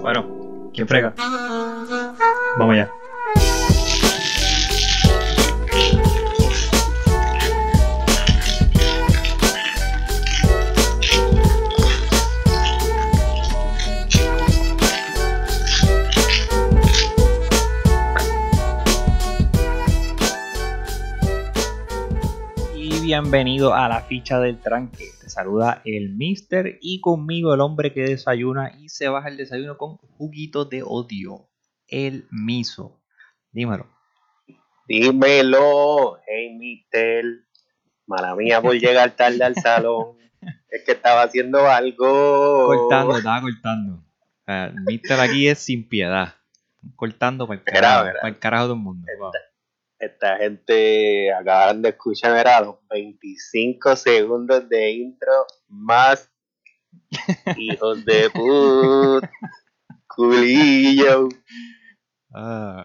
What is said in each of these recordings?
Bueno, ¿quién frega? Vamos allá. Bienvenido a la ficha del tranque. Saluda el Mister y conmigo el hombre que desayuna y se baja el desayuno con juguito de odio. El miso. Dímelo. Dímelo, hey Mister. Mala mía por llegar tarde al salón. Es que estaba haciendo algo. Cortando, estaba cortando. Mister aquí es sin piedad. Cortando para el carajo, para el carajo del mundo. Esta gente acaban de escuchar, mira, los 25 segundos de intro más hijos de put. Culillo. Ah,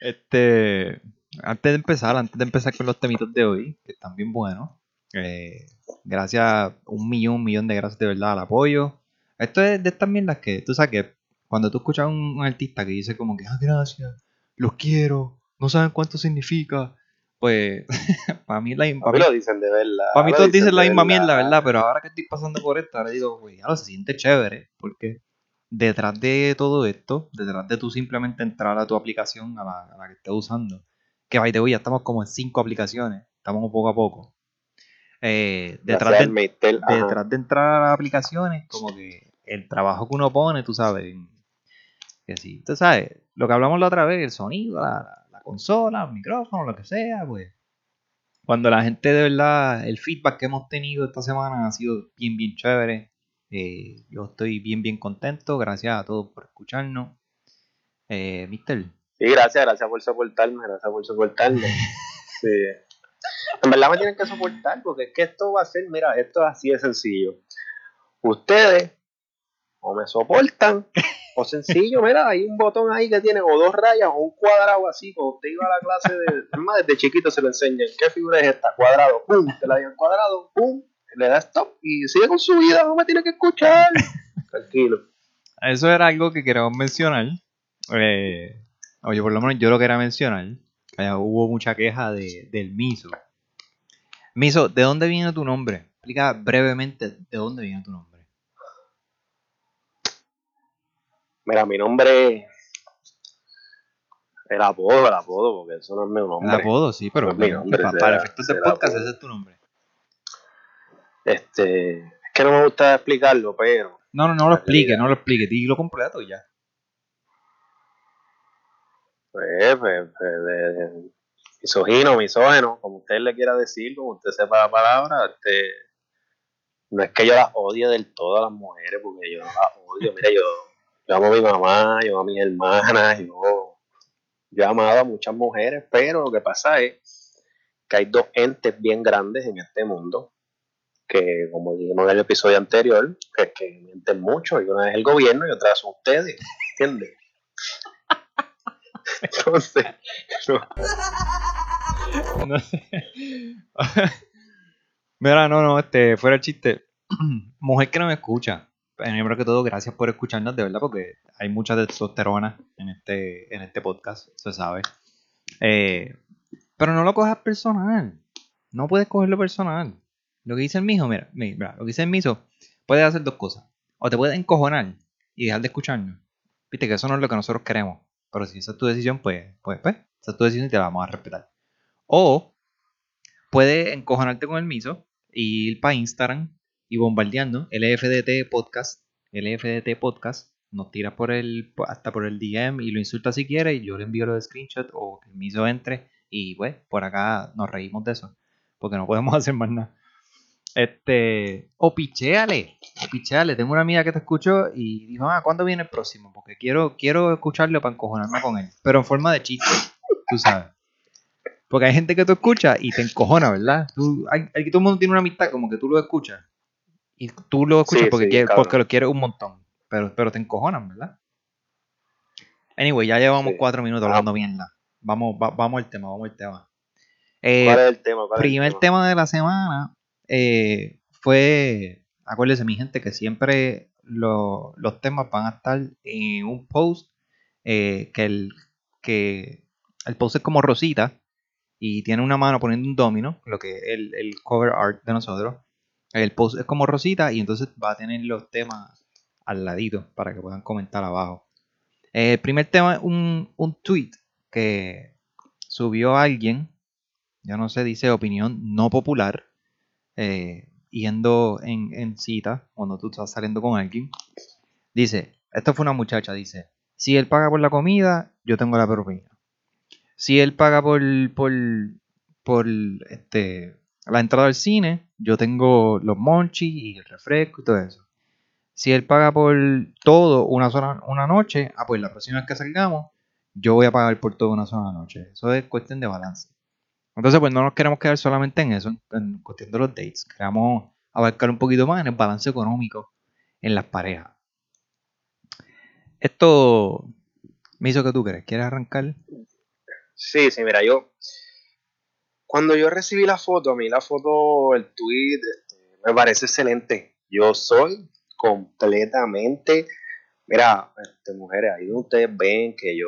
este, antes de empezar, antes de empezar con los temitos de hoy, que están bien buenos, eh, gracias, un millón, un millón de gracias de verdad al apoyo. Esto es de estas mierdas que, tú sabes que cuando tú escuchas a un, un artista que dice como que, ah, gracias, los quiero, no saben cuánto significa, pues, para mí, la, para mí lo dicen de verdad. para mí todos dicen la misma mierda, ¿verdad? Pero ahora que estoy pasando por esto, ahora digo, güey, ahora se siente chévere, porque detrás de todo esto, detrás de tú simplemente entrar a tu aplicación, a la, a la que estés usando, que by the way, ya estamos como en cinco aplicaciones, estamos poco a poco. Eh, detrás, de, detrás de entrar a las aplicaciones, como que el trabajo que uno pone, tú sabes, que sí, tú sabes, lo que hablamos la otra vez, el sonido, la, la- la consola, el micrófono, lo que sea, pues. Cuando la gente de verdad, el feedback que hemos tenido esta semana ha sido bien, bien chévere. Eh, yo estoy bien, bien contento. Gracias a todos por escucharnos. Eh, Mister, Sí, gracias, gracias por soportarme, gracias por soportarme. Sí. En verdad me tienen que soportar porque es que esto va a ser, mira, esto es así de sencillo. Ustedes o me soportan o sencillo, mira, hay un botón ahí que tiene o dos rayas o un cuadrado así, cuando usted iba a la clase de, es más, desde chiquito se lo enseñan, ¿qué figura es esta? Cuadrado, pum, te la dio cuadrado, pum, le da stop y sigue con su vida, no me tiene que escuchar. Tranquilo. eso era algo que queríamos mencionar. Eh, oye, por lo menos yo lo quería mencionar. Eh, hubo mucha queja de, del Miso. Miso, ¿de dónde viene tu nombre? Explica brevemente de dónde viene tu nombre. Mira, mi nombre el apodo, el apodo, porque eso no es mi El nombre. apodo, sí, pero No es mi nombre, para era- efectos de podcast ese es tu nombre. Este, es que no me gusta explicarlo, pero No, no, no lo explique, no lo explique. Dilo completo y ya. pues, pues, pues, misógino, misógeno, como usted le quiera decir, como usted sepa la palabra, este, no es que yo las odie del todo a las mujeres, porque yo no las odio, mira, yo, yo amo a mi mamá, yo amo a mis hermanas, yo, yo amado a muchas mujeres, pero lo que pasa es que hay dos entes bien grandes en este mundo, que como dijimos en el episodio anterior, que, mienten mucho, y una es el gobierno y otra son ustedes, ¿entiendes? Entonces, No sé. Mira, no, no, este, fuera el chiste. Mujer que no me escucha. Primero que todo, gracias por escucharnos, de verdad, porque hay mucha testosterona en este, en este podcast, se sabe. Eh, pero no lo cojas personal. No puedes cogerlo personal. Lo que dice el mijo, mira, mira, lo que dice el miso, puedes hacer dos cosas. O te puedes encojonar y dejar de escucharnos. Viste que eso no es lo que nosotros queremos. Pero si esa es tu decisión, pues, pues, pues, esa es tu decisión y te la vamos a respetar. O puedes encojonarte con el miso ir para Instagram y bombardeando LFDT Podcast, LFDT Podcast, nos tira por el, hasta por el DM y lo insulta si quiere y yo le envío los screenshots o que el miso entre y pues por acá nos reímos de eso porque no podemos hacer más nada. Este, o pichéale, o pichéale. Tengo una amiga que te escuchó y dijo, ah, ¿cuándo viene el próximo? Porque quiero, quiero escucharlo para encojonarme con él, pero en forma de chiste, tú sabes. Porque hay gente que tú escuchas y te encojona, ¿verdad? Hay, hay- todo el mundo tiene una amistad como que tú lo escuchas. Y tú lo escuchas Sí, porque, sí, quieres- cabrón. porque lo quieres un montón. Pero, pero te encojonan, ¿verdad? Anyway, ya llevamos Sí. cuatro minutos Ah. hablando mierda. Vamos, va- vamos al tema, vamos al tema. Eh, ¿cuál es el tema? ¿Cuál es el primer tema? tema de la semana eh, fue, acuérdense mi gente, que siempre lo- los temas van a estar en un post eh, que, el, que el post es como rosita y tiene una mano poniendo un domino, lo que es el, el cover art de nosotros. El post es como rosita y entonces va a tener los temas al ladito para que puedan comentar abajo. Eh, el primer tema es un, un tweet que subió alguien, ya no sé, dice opinión no popular, eh, yendo en, en cita, cuando tú estás saliendo con alguien. Dice, esta fue una muchacha, dice, si él paga por la comida, yo tengo la propina. Si él paga por, por, por este, la entrada al cine, yo tengo los monchis y el refresco y todo eso. Si él paga por todo una sola una noche, ah, pues la próxima vez que salgamos, yo voy a pagar por todo una sola noche. Eso es cuestión de balance. Entonces, pues no nos queremos quedar solamente en eso, en, cuestión de los dates. Queremos abarcar un poquito más en el balance económico en las parejas. Esto me hizo que tú crees. ¿Quieres arrancar? Sí, sí, mira, yo. Cuando yo recibí la foto, a mí la foto, el tweet, este, me parece excelente. Yo soy completamente. Mira, este, mujeres, ahí ustedes ven que yo.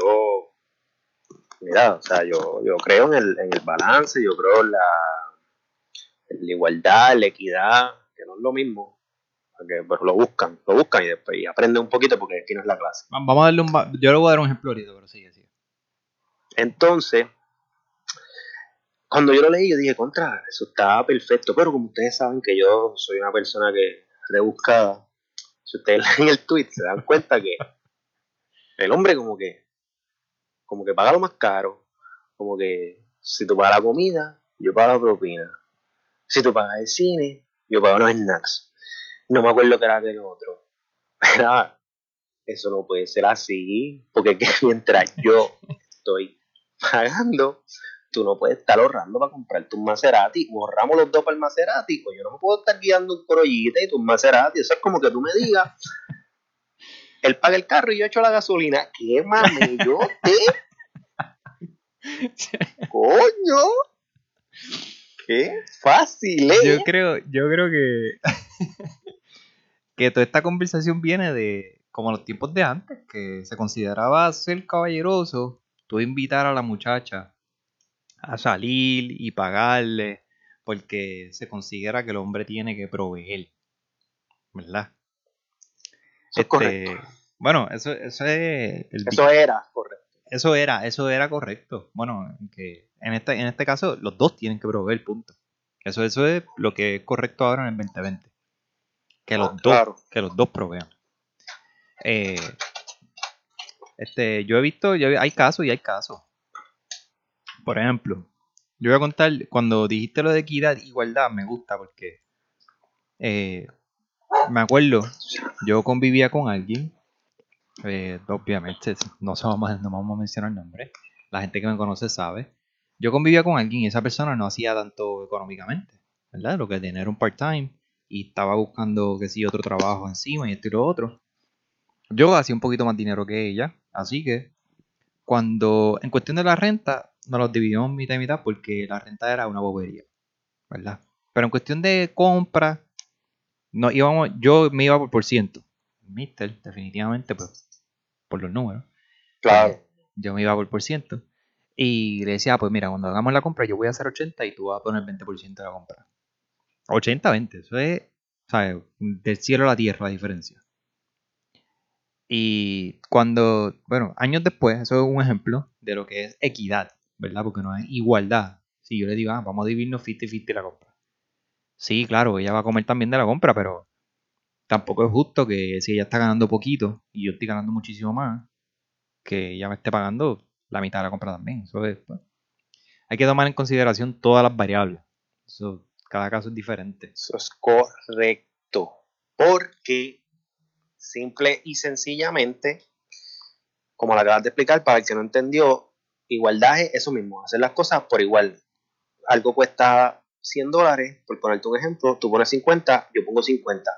Mira, o sea, yo, yo creo en el, en el balance, yo creo en la, en la igualdad, en la equidad, que no es lo mismo. Porque, pues lo buscan, lo buscan y después y aprenden un poquito porque aquí no es la clase. Va- Vamos a darle un... Yo le voy a dar un ejemplo ahorita, pero sigue, sigue. Entonces, cuando yo lo leí, yo dije, contra, eso está perfecto, pero como ustedes saben que yo soy una persona que rebuscada, si ustedes leen el tweet, se dan cuenta que el hombre como que, como que paga lo más caro, como que si tú pagas la comida, yo pago la propina, si tú pagas el cine, yo pago los snacks, no me acuerdo qué era aquel otro, Era, eso no puede ser así, porque que mientras yo estoy pagando, tú no puedes estar ahorrando para comprarte un Maserati, o ahorramos los dos para el Maserati, o yo no me puedo estar guiando un Corollita y tú un Maserati, eso es como que tú me digas, él paga el carro y yo echo la gasolina, qué mamellote, coño, qué fácil, ¿eh? Yo creo, yo creo que... que toda esta conversación viene de como los tiempos de antes, que se consideraba ser caballeroso, tú invitar a la muchacha a salir y pagarle, porque se considera que el hombre tiene que proveer, ¿verdad? Eso es correcto. Este, bueno, eso, eso es el Eso era correcto. eso era, eso era correcto. Bueno, que en este, en este caso los dos tienen que proveer, punto. Eso, eso es lo que es correcto ahora en el 2020. Que los Ah, dos, que los dos provean. Eh, este, yo he visto, yo, hay casos y hay casos. Por ejemplo, yo voy a contar, cuando dijiste lo de equidad, igualdad, me gusta porque eh, me acuerdo, yo convivía con alguien, eh, obviamente, no, se vamos, no vamos a mencionar el nombre, la gente que me conoce sabe. Yo convivía con alguien y esa persona no hacía tanto económicamente, ¿verdad? Lo que tenía era un part-time y estaba buscando, que sí, otro trabajo encima y esto y lo otro. Yo hacía un poquito más dinero que ella, así que cuando, en cuestión de la renta, nos los dividimos mitad y mitad porque la renta era una bobería, ¿verdad? Pero en cuestión de compra, no íbamos, yo me iba por por ciento. Mister, definitivamente, pues, por los números. Claro. Yo me iba por por ciento. Y le decía, ah, pues mira, cuando hagamos la compra, yo voy a hacer 80 y tú vas a poner 20% de la compra. 80-20, eso es, ¿sabes? Del cielo a la tierra la diferencia. Y cuando, bueno, años después, eso es un ejemplo de lo que es equidad, ¿verdad? Porque no es igualdad. Si yo le digo, ah, vamos a dividirnos 50-50 la compra. Sí, claro, ella va a comer también de la compra, pero tampoco es justo que si ella está ganando poquito y yo estoy ganando muchísimo más, que ella me esté pagando la mitad de la compra también. Eso es, pues, hay que tomar en consideración todas las variables. Eso, cada caso es diferente. Eso es correcto. Porque, simple y sencillamente, como lo acabas de explicar, para el que no entendió, igualdad es eso mismo, hacer las cosas por igual. Algo cuesta 100 dólares, por ponerte un ejemplo, tú pones 50, yo pongo 50.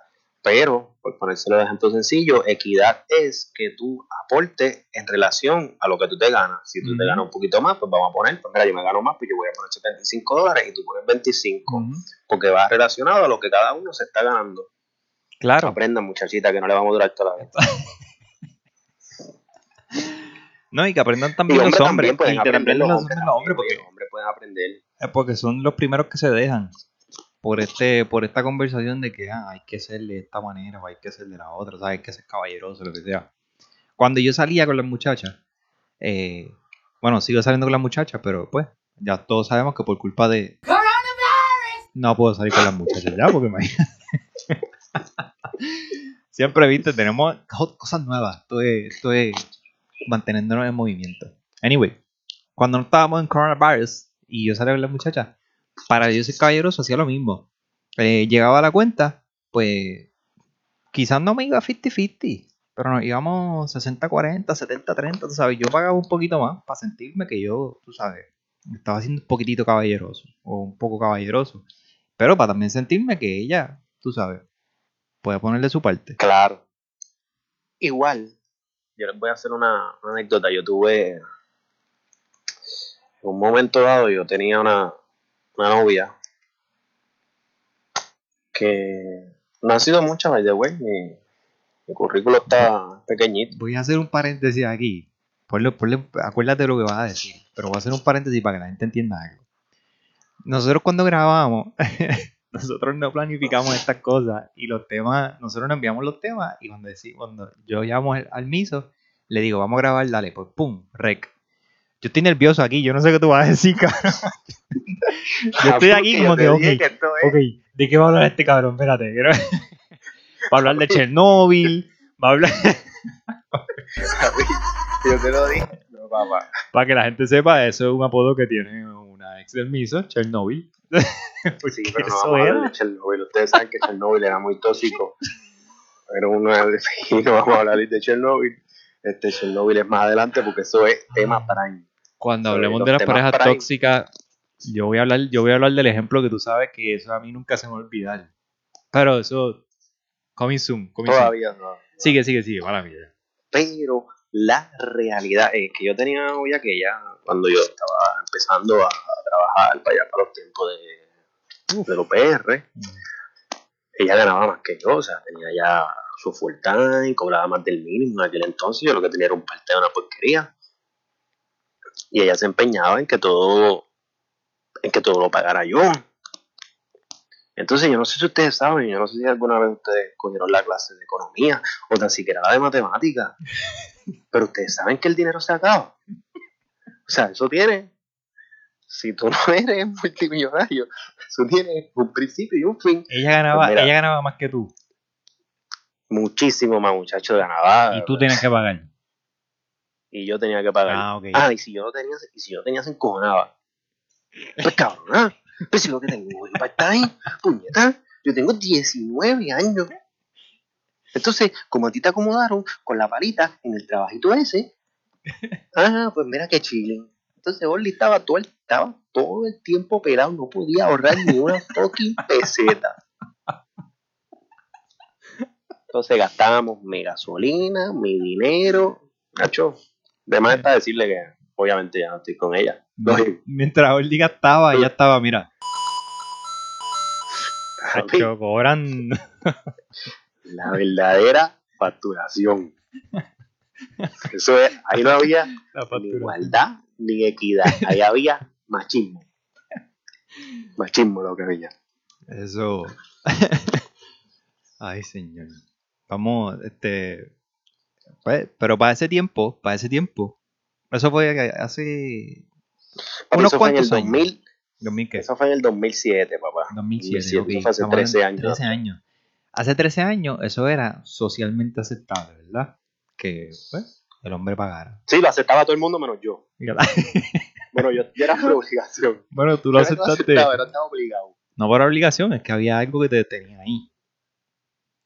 Pero, por ponérselo de ejemplo sencillo, equidad es que tú aportes en relación a lo que tú te ganas. Si tú te ganas un poquito más, pues vamos a poner, pues mira, yo me gano más, pues yo voy a poner 75 dólares y tú pones 25 porque va relacionado a lo que cada uno se está ganando. Claro. Aprendan, muchachita, que no le vamos a durar toda la vida. No, y que aprendan también los hombres también y que aprender aprendan los los hombres. porque Los hombres pueden aprender. Porque son los primeros que se dejan por este por esta conversación de que ah, hay que ser de esta manera o hay que ser de la otra, ¿sabes? hay que ser caballeroso, lo que sea. Cuando yo salía con las muchachas, eh, bueno, sigo saliendo con las muchachas, pero pues ya todos sabemos que por culpa de... No puedo salir con las muchachas ya, porque imagínate. Siempre, viste, tenemos co- cosas nuevas. Esto es, esto es manteniéndonos en movimiento. Anyway, cuando no estábamos en coronavirus y yo salía con las muchachas, para yo ser caballeroso hacía lo mismo. Eh, llegaba a la cuenta, pues quizás no me iba 50-50, pero nos íbamos 60-40, 70-30, tú sabes. Yo pagaba un poquito más para sentirme que yo, tú sabes, estaba siendo un poquitito caballeroso o un poco caballeroso. Pero para también sentirme que ella, tú sabes, puede ponerle su parte. Claro. Igual, yo les voy a hacer una, anécdota. Yo tuve, en un momento dado, yo tenía una, una novia que no ha sido mucha, by the way. Mi, mi currículo está pequeñito. Voy a hacer un paréntesis aquí. Ponle, ponle- acuérdate de lo que vas a decir. Pero voy a hacer un paréntesis para que la gente entienda algo. Nosotros cuando grabamos, nosotros no planificamos estas cosas y los temas, nosotros nos enviamos los temas y cuando, deci- cuando yo llamo al, al miso, le digo, vamos a grabar, dale, pues pum, rec. Yo estoy nervioso aquí, yo no sé qué tú vas a decir, cabrón. Yo estoy aquí como que, ok, ok, ¿de qué va a hablar este cabrón? Espérate, quiero- va a hablar de Chernobyl, va a hablar... yo te lo dije. No, papá. Para que la gente sepa, eso es un apodo que tiene una ex del miso, Chernobyl. Sí, pero no vamos a hablar de Chernobyl. Ustedes saben que Chernobyl era muy tóxico. Pero uno y no vamos a hablar de Chernobyl. Este Chernobyl es más adelante porque eso es tema prime. Cuando hablemos de las parejas prime. tóxicas, yo voy a hablar, yo voy a hablar del ejemplo que tú sabes que eso a mí nunca se me va a olvidar. Pero eso, coming soon, coming soon. Todavía no. Sigue, sigue, sigue, mala mía. Pero la realidad es que yo tenía una novia que ya, cuando yo estaba empezando a, a trabajar para allá, para los tiempos de, de los PR, ella ganaba más que yo, o sea, tenía ya su full time, cobraba más del mínimo en aquel entonces, yo lo que tenía era un parte de una porquería. Y ella se empeñaba en que todo, en que todo lo pagara yo. Entonces yo no sé si ustedes saben, yo no sé si alguna vez ustedes cogieron la clase de economía o tan siquiera la de matemáticas, pero ustedes saben que el dinero se acaba. O sea, eso tiene, si tú no eres multimillonario, eso tiene un principio y un fin. Ella ganaba, Pues mira. ella ganaba más que tú. Muchísimo más muchachos ganaba. Y tú tienes que pagar. y yo tenía que pagar. Ah, ok. Ah, y si yo no tenía, y si yo tenía se encojonaba. Pues cabrón. Pues si lo que tengo es part-time, puñeta, yo tengo 19 años. Entonces, como a ti te acomodaron con la palita en el trabajito ese, ah, pues mira qué chilling. Entonces Orly estaba todo, el, estaba todo el tiempo pelado, no podía ahorrar ni una fucking peseta. Entonces gastábamos mi gasolina, mi dinero. Nacho, de más está decirle que obviamente ya no estoy con ella. Oye, Mientras Orly estaba, ella estaba, mira, papi, Acho, cobran. la verdadera facturación. Eso es, ahí no había ni igualdad ni equidad, ahí había machismo. Machismo lo que había. Eso. Ay, señor. Vamos, este. pues, pero para ese tiempo, para ese tiempo, eso fue hace. Papi, Unos eso fue en el cuantos años. 2000, ¿2000 qué? eso fue en el 2007, papá. 2007. ok, eso fue hace estamos hablando 13 de años. 13 años. Hace 13 años, eso era socialmente aceptable, ¿verdad? Que, pues, el hombre pagara. Sí, lo aceptaba todo el mundo menos yo. Bueno, yo, yo era por obligación. bueno, tú lo aceptaste. aceptaba, era estaba obligado. No por obligación, es que había algo que te tenía ahí.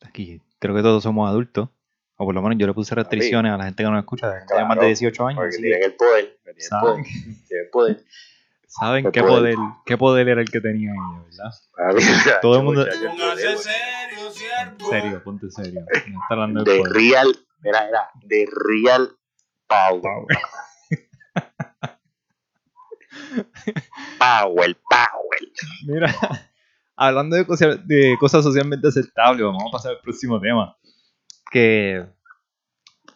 Aquí, creo que todos somos adultos. O por lo menos yo le puse restricciones a la gente que no me escucha, de gente de Claro, más de 18 años. Porque tienen el poder. tienen el saben, el poder. saben El qué poder. poder, qué poder era el que tenían ellos, ¿verdad? Papi, Todo el mundo- Póngase serio, En siervo. serio, ponte serio. No está hablando del De poder. real, era, era, de real power. Power. Power, power. Mira, hablando de, cosas- de cosas socialmente aceptables, vamos a pasar al próximo tema. Que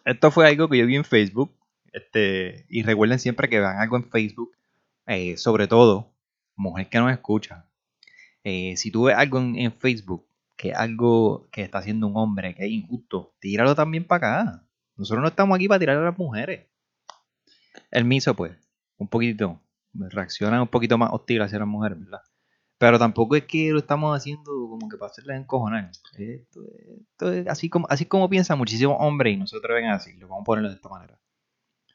esto fue algo que yo vi en Facebook. Este, y recuerden siempre que vean algo en Facebook, eh, sobre todo, mujer que nos escucha. eh, si tú ves algo en, en Facebook, que es algo que está haciendo un hombre, que es injusto, tíralo también para acá. Nosotros no estamos aquí para tirar a las mujeres. El miso, pues, un poquito, reacciona un poquito más hostil hacia las mujeres, ¿verdad? Pero tampoco es que lo estamos haciendo como que para hacerles encojonar. Esto, esto es así como, así como piensan muchísimos hombres y nosotros ven así. Lo vamos a ponerlo de esta manera.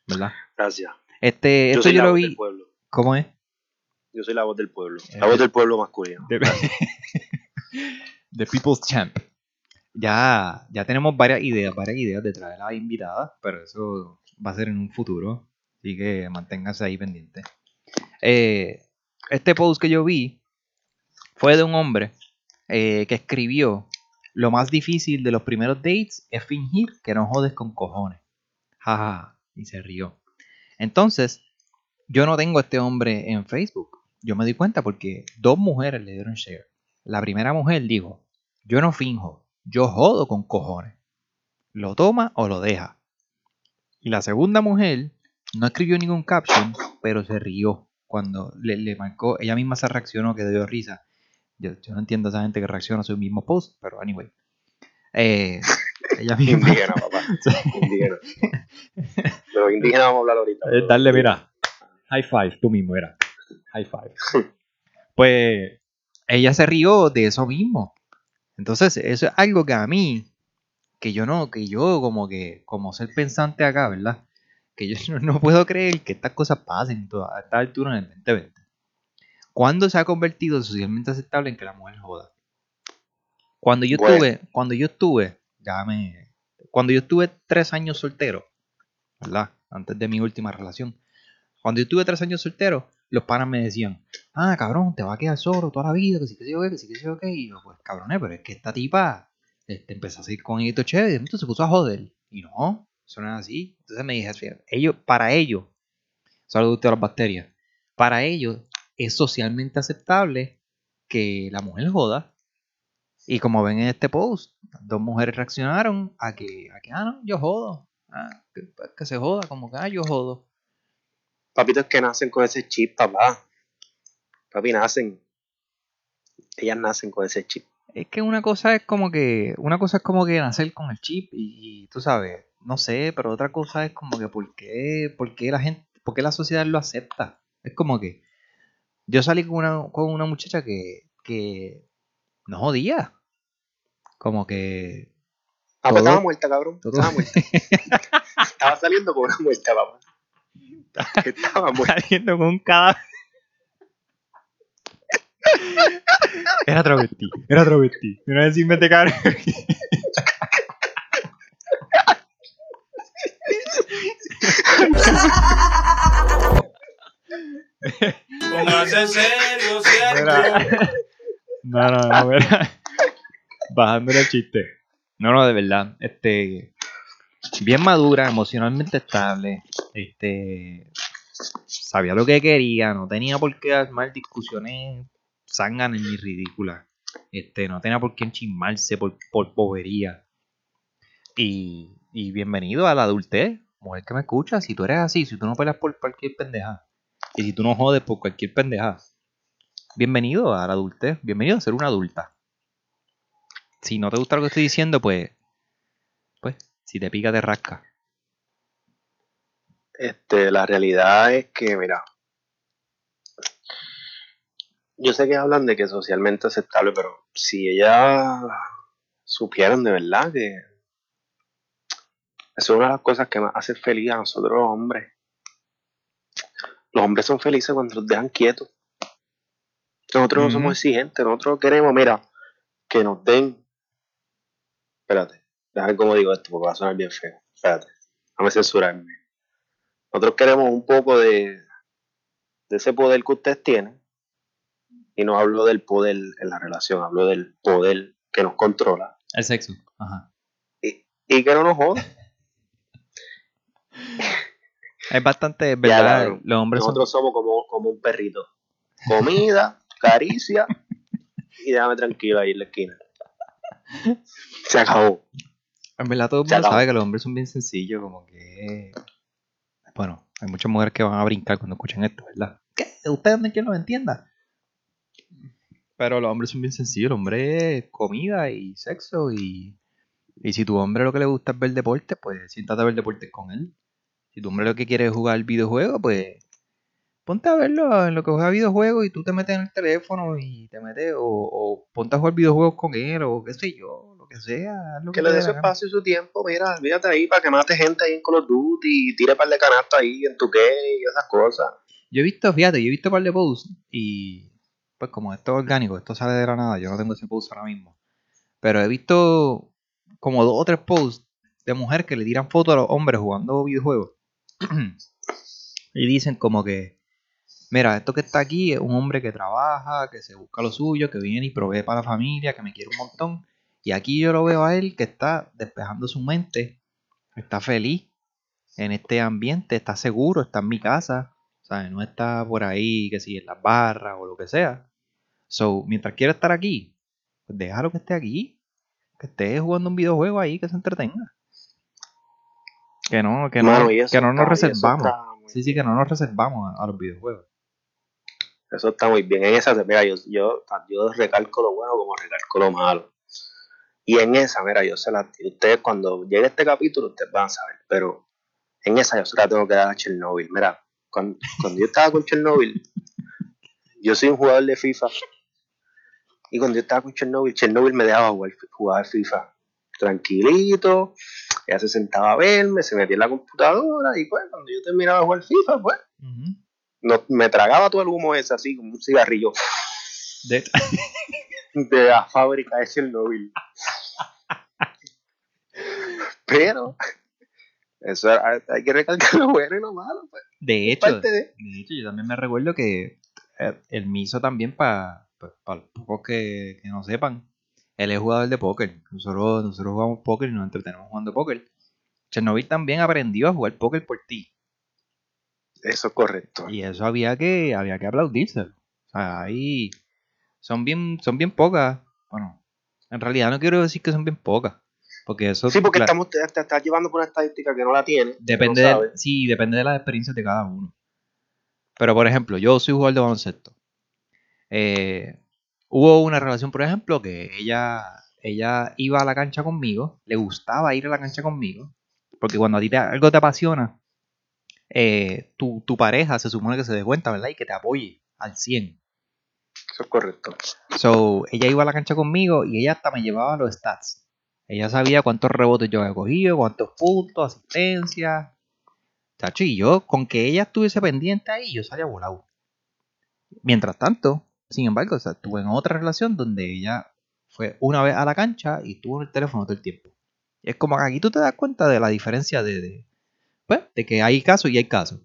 ¿Verdad? Gracias. Este, Yo esto soy yo la lo voz vi. del pueblo. ¿Cómo es? Yo soy la voz del pueblo. Eh, La voz del pueblo masculino. De- The People's Champ. Ya, ya tenemos varias ideas, varias ideas de traer a las invitadas, pero eso va a ser en un futuro. Así que manténganse ahí pendientes. Eh, este post que yo vi fue de un hombre eh, que escribió: Lo más difícil de los primeros dates es fingir que no jodes con cojones. Jaja, y se rió. Entonces, yo no tengo a este hombre en Facebook. Yo me di cuenta porque dos mujeres le dieron share. La primera mujer dijo, yo no finjo, yo jodo con cojones. Lo toma o lo deja. Y la segunda mujer no escribió ningún caption, pero se rió cuando le, le marcó, ella misma se reaccionó que dio risa. Yo, yo no entiendo a esa gente que reacciona a su mismo post, pero anyway. Eh, ella misma... Indígena, papá. Indígena. Pero indígena vamos a hablar ahorita. Eh, Darle, mira. High five, tú mismo, era. High five. Pues ella se rió de eso mismo. Entonces, eso es algo que a mí, que yo no, que yo como que, como ser pensante acá, ¿verdad? Que yo no, puedo creer que estas cosas pasen a esta altura en el 2020. ¿Cuándo se ha convertido socialmente aceptable en que la mujer joda? Cuando yo Bueno. estuve, cuando yo estuve, ya me, cuando yo estuve tres años soltero, ¿verdad? Antes de mi última relación. Cuando yo estuve tres años soltero, los panas me decían, ah, cabrón, te va a quedar solo toda la vida, que sí, que sí, que sí, que sí, que Y yo, pues, cabrones, pero es que esta tipa este, empezó a seguir con esto chévere, entonces se puso a joder. Y no, eso no es así. Entonces me dije, ellos, para ellos, saludos usted a las bacterias, para ellos es socialmente aceptable que la mujer joda. Y como ven en este post, dos mujeres reaccionaron a que, a que ah, no, yo jodo. Ah, que, que se joda, como que, ah, yo jodo. Papitos que nacen con ese chip, papá. Papi, nacen. Ellas nacen con ese chip. Es que una cosa es como que, una cosa es como que nacer con el chip y, y tú sabes, no sé, pero otra cosa es como que por qué, por qué la gente, por qué la sociedad lo acepta. Es como que yo salí con una, con una muchacha que, que no jodía. Como que Ah, pues Todo- estaba muerta, cabrón. todo- Estaba muerta. estaba saliendo con una muerta, papá. Estaba muerta. saliendo con un cadáver. Era travesti, era travesti. No decirme te cabrón. Póngase serio, ¿cierto? No, no, no, mira. Bajándole el chiste. No, no, de verdad. Este. Bien madura, emocionalmente estable. Este. Sabía lo que quería, no tenía por qué armar discusiones zánganas ni ridículas. Este, no tenía por qué enchismarse por, por bobería. Y, y bienvenido a la adultez. Mujer que me escucha, si tú eres así, si tú no peleas por cualquier pendeja, y si tú no jodes por cualquier pendeja, bienvenido a la adultez, bienvenido a ser una adulta. Si no te gusta lo que estoy diciendo, pues, pues, si te pica te rasca. Este, la realidad es que, mira, yo sé que hablan de que es socialmente aceptable, pero si ellas supieran de verdad que es una de las cosas que más hace feliz a nosotros los hombres. Los hombres son felices cuando los dejan quietos. Nosotros no somos exigentes, nosotros queremos, mira, que nos den. Espérate, déjame cómo digo esto porque va a sonar bien feo. Espérate, déjame censurarme. Nosotros queremos un poco de, de ese poder que ustedes tienen. Y no hablo del poder en la relación, hablo del poder que nos controla. El sexo. Ajá. Y, y que no nos joda. Es bastante, verdad, cabrón. los hombres son... Nosotros somos como, como un perrito. Comida, caricia y déjame tranquilo ahí en la esquina. Se acabó. En verdad todo el mundo sabe que los hombres son bien sencillos, como que... Bueno, hay muchas mujeres que van a brincar cuando escuchan esto, ¿verdad? ¿Qué? ¿Ustedes no quieren lo entienda? Pero los hombres son bien sencillos, el hombre es comida y sexo y... Y si tu hombre lo que le gusta es ver deporte, pues siéntate a ver deporte con él. Si tu hombre lo que quiere es jugar videojuegos, pues ponte a verlo en lo que juega videojuegos y tú te metes en el teléfono y te metes o, o ponte a jugar videojuegos con él o qué sé yo, que sea. Que te le dé su espacio y su tiempo, mira, fíjate ahí para que mate gente ahí en Call of Duty y tire par de canastas ahí en tu y esas cosas. Yo he visto, fíjate, yo he visto un par de posts y pues como esto es orgánico, esto sale de la nada, yo no tengo ese post ahora mismo. Pero he visto como dos o tres posts de mujeres que le tiran fotos a los hombres jugando videojuegos. y dicen como que, mira, esto que está aquí es un hombre que trabaja, que se busca lo suyo, que viene y provee para la familia, que me quiere un montón. Y aquí yo lo veo a él que está despejando su mente, está feliz en este ambiente, está seguro, está en mi casa, ¿sabes? No está por ahí, que si en las barras o lo que sea. So, mientras quiera estar aquí, pues déjalo que esté aquí, que esté jugando un videojuego ahí, que se entretenga. Que no, que no, Mano, que no nos reservamos. Sí, sí, que no nos reservamos a, a los videojuegos. Eso está muy bien. En esa, mira, yo, yo, yo recalco lo bueno como recalco lo malo. Y en esa, mira, yo se la. Ustedes, cuando llegue este capítulo, ustedes van a saber. Pero en esa, yo se la tengo que dar a Chernobyl. Mira, cuando, cuando yo estaba con Chernobyl, yo soy un jugador de FIFA. Y cuando yo estaba con Chernobyl, Chernobyl me dejaba jugar, jugar FIFA tranquilito. Ella se sentaba a verme, se metía en la computadora. Y pues, cuando yo terminaba de jugar FIFA, pues, no, me tragaba todo el humo ese así, como un cigarrillo De- de la fábrica de Chernobyl. Pero, eso hay que recalcar lo bueno y lo malo. Pues. De hecho, de- de hecho, yo también me recuerdo que eh, él me hizo también para los pocos que, que no sepan. Él es jugador de póker. Nosotros, nosotros jugamos póker y nos entretenemos jugando póker. Chernobyl también aprendió a jugar póker por ti. Eso es correcto. Y eso había que, había que aplaudírselo. O sea, ahí son bien, son bien pocas. Bueno, en realidad no quiero decir que son bien pocas. Porque eso Sí, porque estamos, te, te estás llevando por una estadística que no la tiene. Depende no de, sabe. sí, depende de las experiencias de cada uno. Pero, por ejemplo, yo soy jugador de baloncesto. Eh, hubo una relación, por ejemplo, que ella, ella iba a la cancha conmigo, le gustaba ir a la cancha conmigo, porque cuando a ti te- algo te apasiona, eh, tu, tu pareja se supone que se dé cuenta, ¿verdad? Y que te apoye al 100. Eso es correcto. So, ella iba a la cancha conmigo y ella hasta me llevaba los stats. Ella sabía cuántos rebotes yo había cogido, cuántos puntos, asistencia. Chacho, y yo, con que ella estuviese pendiente ahí, yo salía volado. Mientras tanto, sin embargo, o sea, estuve en otra relación donde ella fue una vez a la cancha y estuvo en el teléfono todo el tiempo. Es como que aquí tú te das cuenta de la diferencia de, de, pues, de que hay casos y hay casos.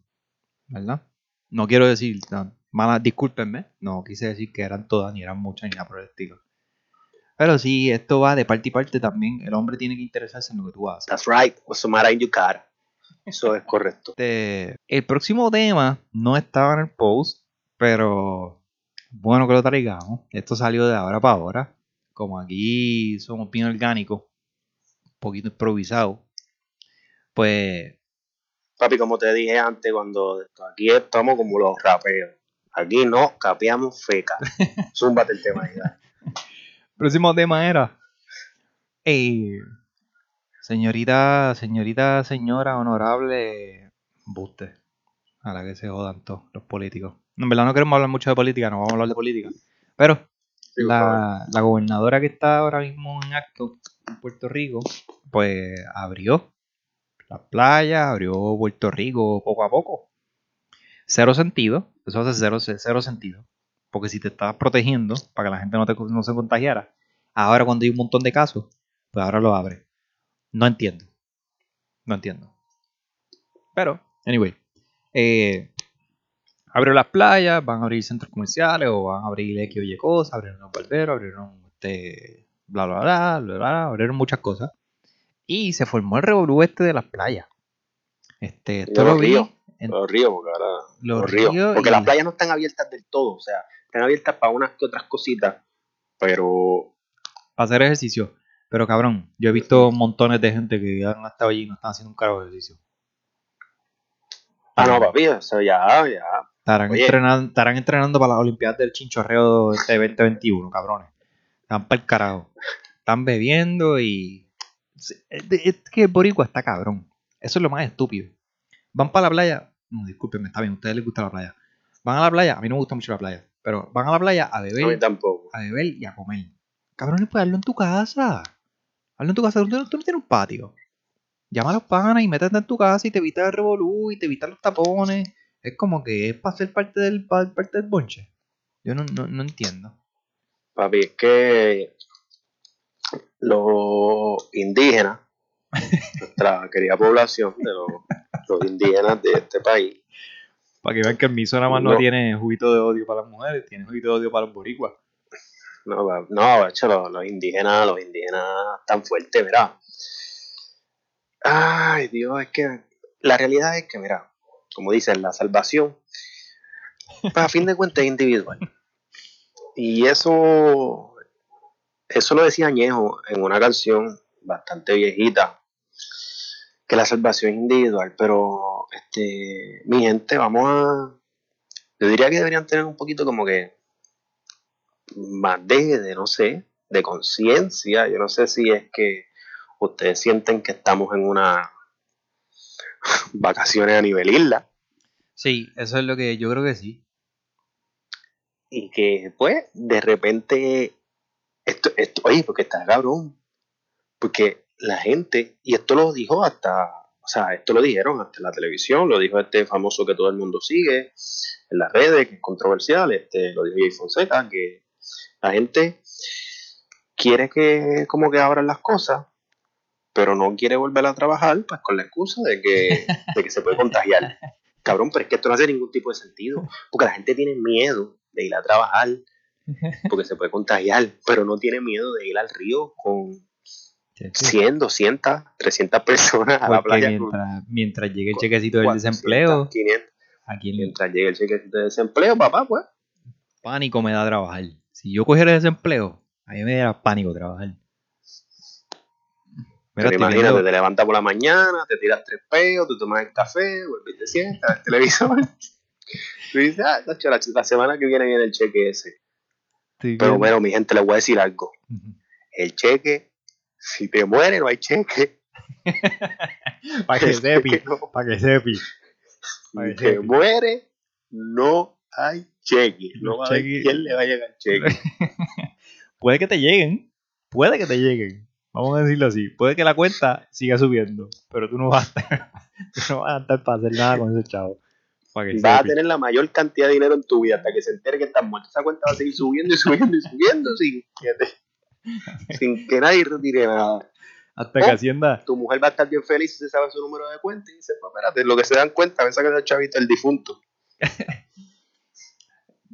¿Verdad? No quiero decir, discúlpenme, no quise decir que eran todas, ni eran muchas, ni nada por el estilo. Pero sí, esto va de parte y parte también. El hombre tiene que interesarse en lo que tú haces. That's right. What's the matter in your car? Eso es correcto. Este, el próximo tema no estaba en el post, pero bueno que lo traigamos. Esto salió de ahora para ahora. Como aquí somos bien orgánicos, un poquito improvisados, pues Papi, como te dije antes, cuando aquí estamos como los raperos. Aquí no capeamos feca. Zúmbate el tema ahí. Próximo tema era eh, señorita, señorita, señora, honorable Buste. A la que se jodan todos los políticos. En verdad no queremos hablar mucho de política, no vamos a hablar de política. Pero Sí, la gobernadora que está ahora mismo en acto en Puerto Rico, pues abrió las playas, abrió Puerto Rico poco a poco. Cero sentido, eso hace cero, cero sentido. Porque si te estabas protegiendo para que la gente no, te, no se contagiara, ahora cuando hay un montón de casos, pues ahora lo abre. No entiendo. No entiendo. Pero, anyway. Eh, abrió las playas, van a abrir centros comerciales o van a abrir X o Y cosas, abrieron los barberos, abrieron este, bla, bla, bla, bla, bla, abrieron muchas cosas. Y se formó el revolú este de las playas. Este, esto De lo los vi ríos. en Los ríos, porque ahora. los Los ríos. ríos Porque y- las playas no están abiertas del todo. O sea, están abiertas para unas que otras cositas. Pero Para hacer ejercicio. Pero cabrón, yo he visto montones de gente que han estado allí y no están haciendo un carajo de ejercicio. Ah, no, papi, eso ya, ya. Estarán, entrenando, estarán entrenando para las Olimpiadas del Chinchorreo este 2021, cabrones. Están para el carajo. Están bebiendo y. Es es que Boricua está cabrón. Eso es lo más estúpido. Van para la playa. No, discúlpenme, está bien, a ustedes les gusta la playa. Van a la playa, a mí no me gusta mucho la playa. Pero van a la playa a A mí beber, tampoco. a beber y a comer. Cabrones, pues hazlo en tu casa. Hazlo en tu casa. Tú, no- tú no tienes un patio. Llama a los panas y métete en tu casa y te evitas el revolú y te evitas los tapones. Es como que es para ser parte del, pa- parte del bonche. Yo no, no, no entiendo. Papi, es que los indígenas, nuestra querida población de los, los indígenas de este país, Para que vean que el miso nada más no, No. tiene juguito de odio para las mujeres, tiene juguito de odio para los boricuas. no, no de hecho, los, los indígenas, los indígenas tan fuertes, mira. Ay, Dios, es que la realidad es que, mira, como dicen, la salvación, pues a fin de cuentas es individual. Y eso, eso lo decía Ñejo en una canción bastante viejita, que la salvación es individual, pero este, mi gente, vamos a, yo diría que deberían tener un poquito como que más de, de no sé, de conciencia, yo no sé si es que ustedes sienten que estamos en una vacaciones a nivel isla Sí, eso es lo que yo creo que sí. y que pues de repente esto, esto oye porque está cabrón porque la gente y esto lo dijo hasta o sea esto lo dijeron hasta la televisión lo dijo este famoso que todo el mundo sigue en las redes que es controversial este lo dijo Jay Fonseca que la gente quiere que como que abran las cosas pero no quiere volver a trabajar pues con la excusa de que, de que se puede contagiar cabrón pero es que esto no hace ningún tipo de sentido porque la gente tiene miedo de ir a trabajar porque se puede contagiar, pero no tiene miedo de ir al río con. 100, 200, 300 personas a la playa. mientras, mientras llegue el chequecito del 400, desempleo, 500. aquí en Mientras llegue el chequecito de desempleo, papá, pues. pánico me da trabajar. Si yo cogiera desempleo, a mí me daría pánico trabajar. Mira, imagínate, viendo- te levantas por la mañana, te tiras tres peos, te tomas el café, vuelves y te sientas, ves televisor. Tú dices, ah, la, la semana que viene viene el cheque ese. Pero bueno, mi gente, les voy a decir algo. El cheque, si te muere, no hay cheque. Para que sepi, no- para que sepi. Si te muere, no hay cheque. No va a haber quién le va a llegar cheque. Puede que te lleguen, puede que te lleguen. Vamos a decirlo así. Puede que la cuenta siga subiendo, pero tú no vas a estar, tú no vas a estar para hacer nada con ese chavo. Vas a tener la mayor cantidad de dinero en tu vida hasta que se entere que estás muerto. Esa cuenta va a seguir subiendo y subiendo y subiendo sin que, te- sin que nadie retire nada. Hasta que Hacienda. Tu mujer va a estar bien feliz si se sabe su número de cuenta y dice, pues espérate, lo que se dan cuenta, a veces que ese chavito el difunto.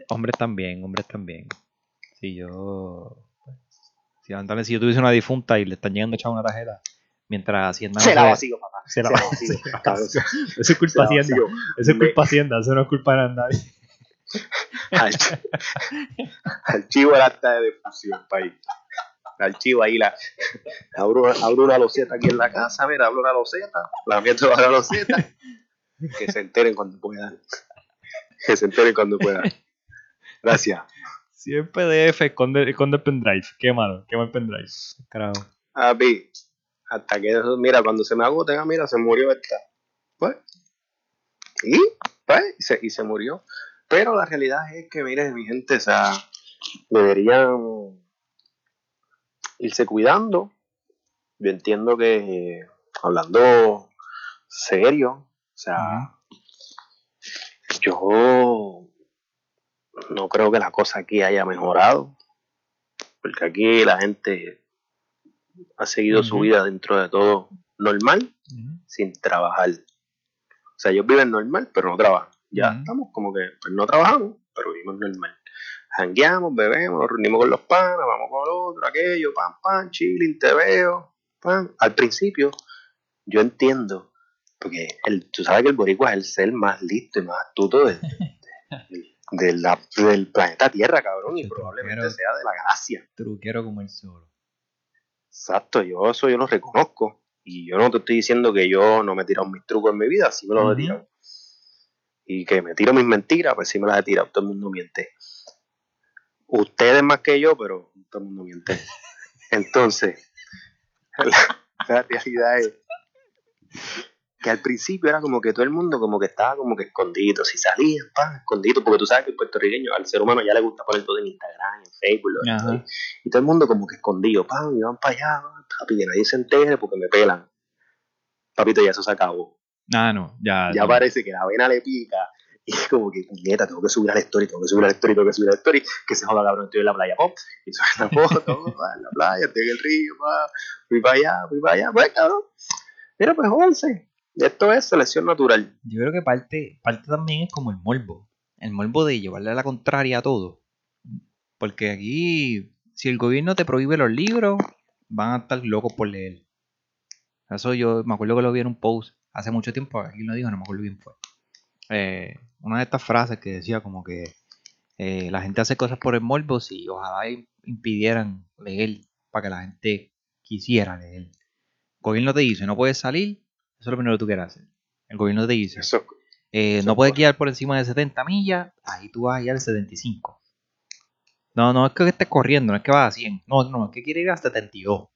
Hombres también, hombres también. Si yo. Si, lamentablemente, si yo tuviese una difunta y le están llegando a echar una tarjeta, mientras Hacienda no se la vacío, papá. se la se la vacío. Eso es culpa la de Hacienda. Eso es culpa de Hacienda. Eso no es culpa de nadie. Archivo el acta de defusión, país. Archivo ahí, la, abro, abro una loseta aquí en la casa, mira, abro una loseta, la meto a la loseta, que se enteren cuando puedan. Que se enteren cuando puedan. Gracias. Si es PDF, esconde, esconde el pendrive. Quémalo, quema el pendrive. Carajo. Papi, hasta que, mira, cuando se me agoten, ah, mira, se murió esta. Pues, y, pues, y se, y se murió. Pero la realidad es que, mire, mi gente, o sea, deberían irse cuidando. Yo entiendo que, eh, hablando serio, o sea, yo no creo que la cosa aquí haya mejorado. Porque aquí la gente ha seguido su vida dentro de todo normal, sin trabajar. O sea, ellos viven normal, pero no trabajan. Ya estamos como que, pues no trabajamos, pero vivimos normal. Jangueamos, bebemos, nos reunimos con los panas, vamos con el otro, aquello, pam, pam, chilling, te veo, pam. Al principio, yo entiendo, porque el, tú sabes que el boricua es el ser más listo y más astuto de, de- de la- del planeta Tierra, cabrón, y probablemente sea de la galaxia. Truquero como el solo. Exacto, yo eso yo lo reconozco. Y yo no te estoy diciendo que yo no me he tirado mis trucos en mi vida, sí me los Ujú. he tirado. Y que me tiro mis mentiras, pues sí me las he tirado, todo el mundo miente. Ustedes más que yo, pero todo el mundo miente. Entonces, la, la realidad es que al principio era como que todo el mundo como que estaba como que escondido, si salían, pan, escondido, porque tú sabes que el puertorriqueño, al ser humano ya le gusta poner todo en Instagram, en Facebook, lo- y todo el mundo como que escondido, pan, y van para allá, papi, que nadie se entere porque me pelan. Papito, ya eso se acabó. Ah, no, ya. Ya no. parece que la vena le pica. Y es como que, puñeta, tengo que subir al story, tengo que subir al story, tengo que subir al story. Que se joda, cabrón, estoy en la playa, pop. Y subí la foto, en la playa, estoy en el río, pa. Fui para allá, fui para allá, pues, cabrón. Mira, pues, jódense. Esto es selección natural. Yo creo que parte, parte también es como el morbo. El morbo de llevarle a la contraria a todo. Porque aquí, si el gobierno te prohíbe los libros, van a estar locos por leer. Eso yo me acuerdo que lo vi en un post hace mucho tiempo. Aquí lo dijo, no me acuerdo bien fue. Eh, una de estas frases que decía como que eh, la gente hace cosas por el morbo si ojalá im- impidieran leer para que la gente quisiera leer. El gobierno te dice, no puedes salir, eso es lo primero que tú quieres hacer. El gobierno te dice, Eso, eh, Eso no es puedes guiar por encima de 70 millas, ahí tú vas a ir al 75. No, no es que estés corriendo, no es que vas a 100. No, no, es que quieres ir a 72.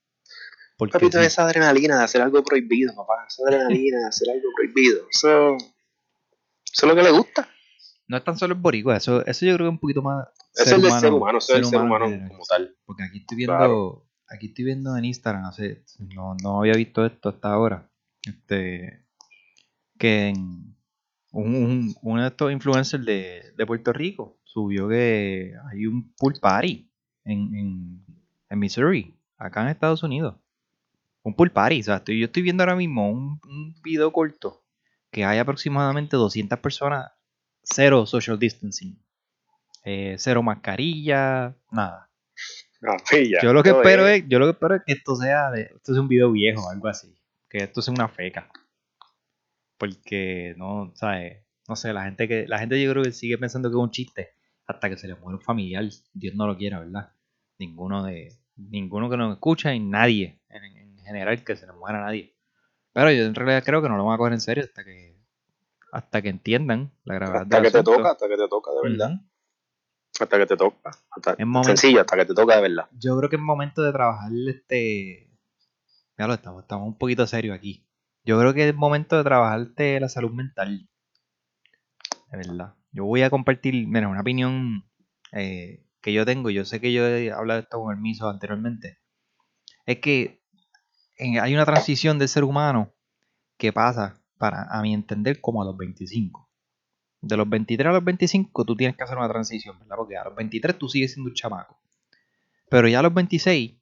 Porque papito, sí. esa adrenalina de hacer algo prohibido, papá. Esa adrenalina de hacer algo prohibido. Eso, eso es lo que le gusta. no es tan solo el boricua, eso, eso yo creo que es un poquito más. Eso es del ser humano, eso es del ser humano como tal. Porque aquí estoy viendo, Claro. aquí estoy viendo en Instagram, no, no había visto esto hasta ahora. Este, que en un, un- uno de estos influencers de, de Puerto Rico subió que hay un pool party en, en, en Missouri, acá en Estados Unidos. Un pool party, o sea, estoy- yo estoy viendo ahora mismo un, un video corto que hay aproximadamente 200 personas, cero social distancing, eh, cero mascarilla, nada. No, pilla. Yo lo que espero es, yo lo que espero es que esto sea de, esto sea un video viejo o algo así. Que esto sea una feca. Porque no, ¿sabes? No sé, la gente que, la gente yo creo que sigue pensando que es un chiste hasta que se le muere un familiar. Dios no lo quiera, ¿verdad? Ninguno de, ninguno que nos escucha y nadie, en, en general, que se le muera a nadie. Pero yo en realidad creo que no lo van a coger en serio hasta que, hasta que entiendan la gravedad Hasta que te toca, hasta que te toca, de verdad. Hasta que te toca. Hasta, Es momento- sencillo, hasta que te toca de verdad. yo creo que es momento de trabajar este. Ya lo estamos, estamos un poquito serios aquí. Yo creo que es momento de trabajarte la salud mental. De verdad. Yo voy a compartir, mira, una opinión eh, que yo tengo. Yo sé que yo he hablado de esto con el miso anteriormente. Es que hay una transición del ser humano que pasa, para a mi entender, como a los 25. De los 23 a los 25 tú tienes que hacer una transición, ¿verdad? Porque a los 23 tú sigues siendo un chamaco. Pero ya a los 26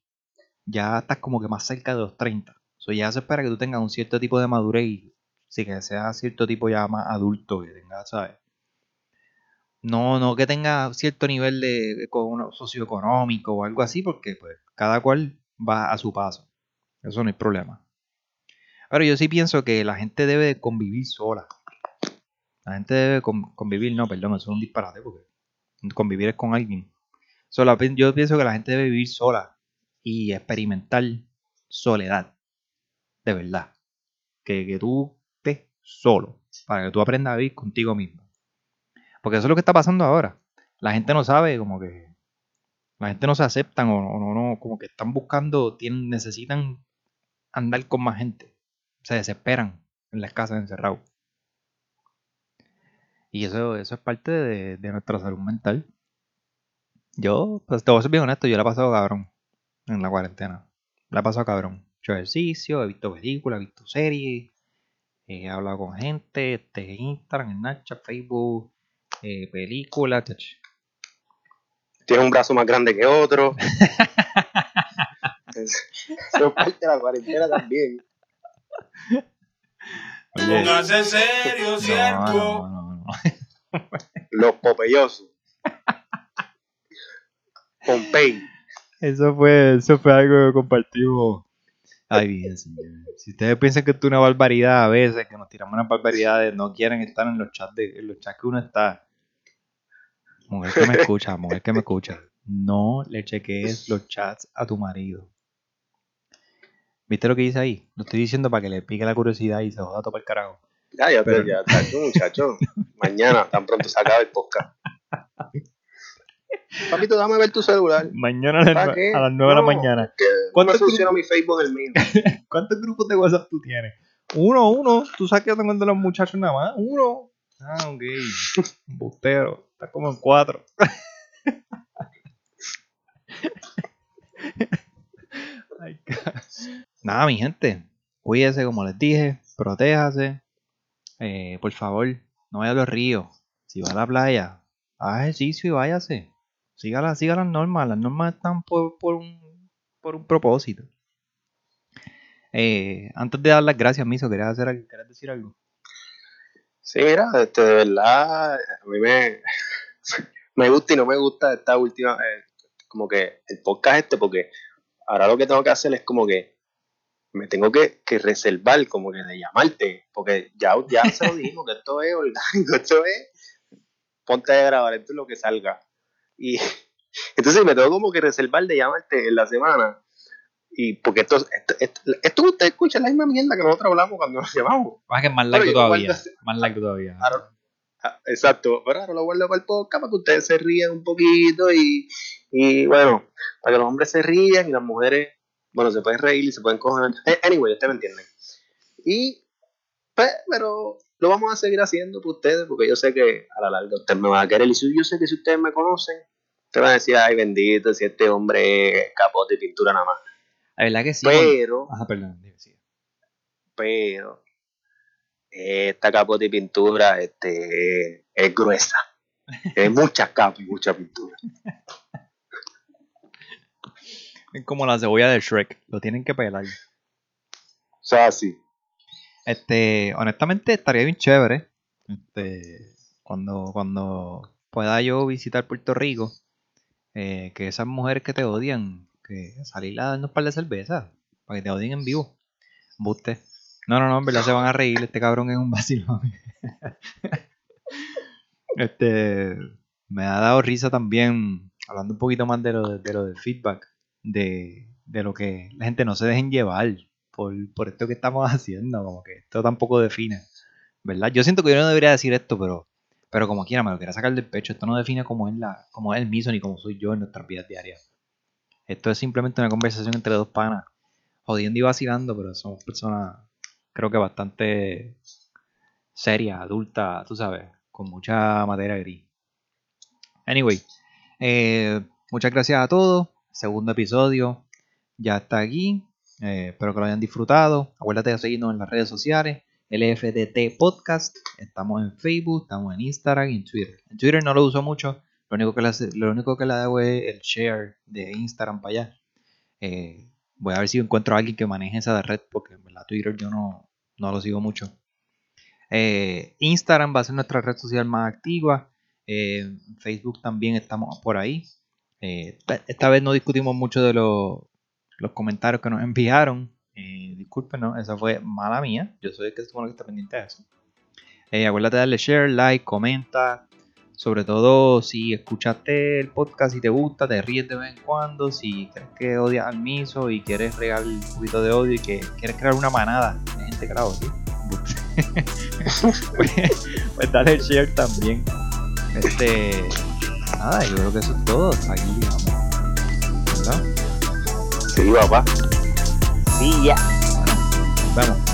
ya estás como que más cerca de los 30. So, ya se espera que tú tengas un cierto tipo de madurez sí que sea cierto tipo ya más adulto que tengas, ¿sabes? No, no que tenga cierto nivel de socioeconómico o algo así, porque pues cada cual va a su paso. Eso no hay problema. Pero yo sí pienso que la gente debe de convivir sola. La gente debe con- convivir, no, perdón, eso es un disparate, porque convivir es con alguien. So, la yo pienso que la gente debe vivir sola y experimentar soledad. De verdad. Que, que tú estés solo. Para que tú aprendas a vivir contigo mismo. Porque eso es lo que está pasando ahora. La gente no sabe, como que. La gente no se aceptan o no, no, como que están buscando, tienen, necesitan andar con más gente. Se desesperan en las casas encerrados. Y eso, eso es parte de, de nuestra salud mental. Yo, pues te voy a ser bien honesto, yo la he pasado cabrón en la cuarentena. La he pasado cabrón. He hecho ejercicio, he visto películas, he visto series, he hablado con gente, este, en Instagram, en Snapchat, Facebook, eh, películas. Tienes un brazo más grande que otro. Es- Eso es parte de la cuarentena también. Oye, Póngase serio, no, siervo. no, no, no. Los popellosos. Pompey. Eso fue, eso fue algo que compartimos. Ay, bien, señor. Si ustedes piensan que esto es una barbaridad a veces, que nos tiramos unas barbaridades, no quieren estar en los chats de, en los chats que uno está. mujer que me escucha, mujer que me escucha, no le chequees los chats a tu marido. ¿Viste lo que dice ahí? Lo estoy diciendo para que le pique la curiosidad y se joda todo el carajo. Ya, ya, Pero- ya, tacho, muchacho. Mañana, tan pronto se acaba el podcast. Papito, déjame ver tu celular. Mañana a las, ¿Para nue- qué? a las 9 de la mañana. Que no ¿Cuántos funciona mi Facebook el mío. ¿Cuántos grupos de WhatsApp tú tienes? Uno, uno. Tú sabes que yo tengo de los muchachos nada más. Uno. Ah, ok. Bustero. Está como en cuatro. Ay, Nada, mi gente. Cuídese, como les dije. Protéjase. Eh, por favor, no vaya a los ríos. Si va a la playa, haga ejercicio y váyase. Siga, la- siga las normas. Las normas están por, por, un, por un propósito. Eh, antes de dar las gracias, Miso, ¿querías, hacer, querías decir algo? Sí, mira, este, de verdad, a mí me, me gusta y no me gusta esta última, eh, como que el podcast este, porque ahora lo que tengo que hacer es como que me tengo que, que reservar, como que de llamarte, porque ya, ya se lo dijimos, que esto es orgánico, esto es, ponte a grabar, esto es lo que salga. Y entonces me tengo como que reservar de llamarte en la semana. Y porque esto, esto, esto, esto ustedes escuchan la misma mierda que nosotros hablamos cuando nos llamamos. Más que más largo todavía. guardo- Más largo todavía. Ahora- Ah, Exacto, pero ahora lo guardo para el podcast para que ustedes se rían un poquito y, y bueno, para que los hombres se rían y las mujeres, bueno, se pueden reír y se pueden coger. Eh, Anyway, ustedes me entienden. Y, pues, pero lo vamos a seguir haciendo por ustedes porque yo sé que a la larga ustedes me van a querer y yo sé que si ustedes me conocen, ustedes van a decir, ay bendito, si este hombre es capote y pintura nada más. La verdad que sí. Pero, Ajá, perdón. dime, sigue. pero, esta capote y pintura este, es gruesa. Es mucha capa y mucha pintura. Es como la cebolla del Shrek. Lo tienen que pelar. O sea, sí. Este, honestamente, estaría bien chévere. Este, cuando, cuando pueda yo visitar Puerto Rico, eh, que esas mujeres que te odian, que salir a darnos un par de cervezas, para que te odien en vivo. Buste. No, no, no, en verdad se van a reír, este cabrón es un vacilón. este, me ha dado risa también, hablando un poquito más de lo, de lo del feedback, de, de lo que la gente no se dejen llevar por, por esto que estamos haciendo, como que esto tampoco define, ¿verdad? Yo siento que yo no debería decir esto, pero, pero como quiera, me lo quiera sacar del pecho, esto no define cómo es, la, cómo el miso ni cómo soy yo en nuestras vidas diarias. Esto es simplemente una conversación entre dos panas, jodiendo y vacilando, pero somos personas, creo que bastante serias, adultas, tú sabes, con mucha madera gris. Anyway, eh, muchas gracias a todos. Segundo episodio ya está aquí. Eh, espero que lo hayan disfrutado. Acuérdate de seguirnos en las redes sociales. LFDT Podcast. Estamos en Facebook, estamos en Instagram y en Twitter. En Twitter no lo uso mucho. Lo único que le, hace- lo único que le hago es el share de Instagram para allá. Eh, voy a ver si encuentro a alguien que maneje esa red porque en verdad Twitter yo no, no lo sigo mucho. Eh, Instagram va a ser nuestra red social más activa. Facebook también estamos por ahí. Eh, esta, vez no discutimos mucho de los, los comentarios que nos enviaron. Eh, discúlpenos, esa fue mala mía. Yo soy el que supone que está pendiente de eso. Eh, acuérdate de darle share, like, comenta. Sobre todo si escuchaste el podcast y te gusta, te ríes de vez en cuando. Si crees que odias al miso y quieres regar un poquito de odio y que quieres crear una manada de gente que la odie, pues, pues dale share también. Este. Nada, yo creo que eso es todo. Aquí, digamos. ¿Verdad? Sí, papá. Sí, ya. Vamos.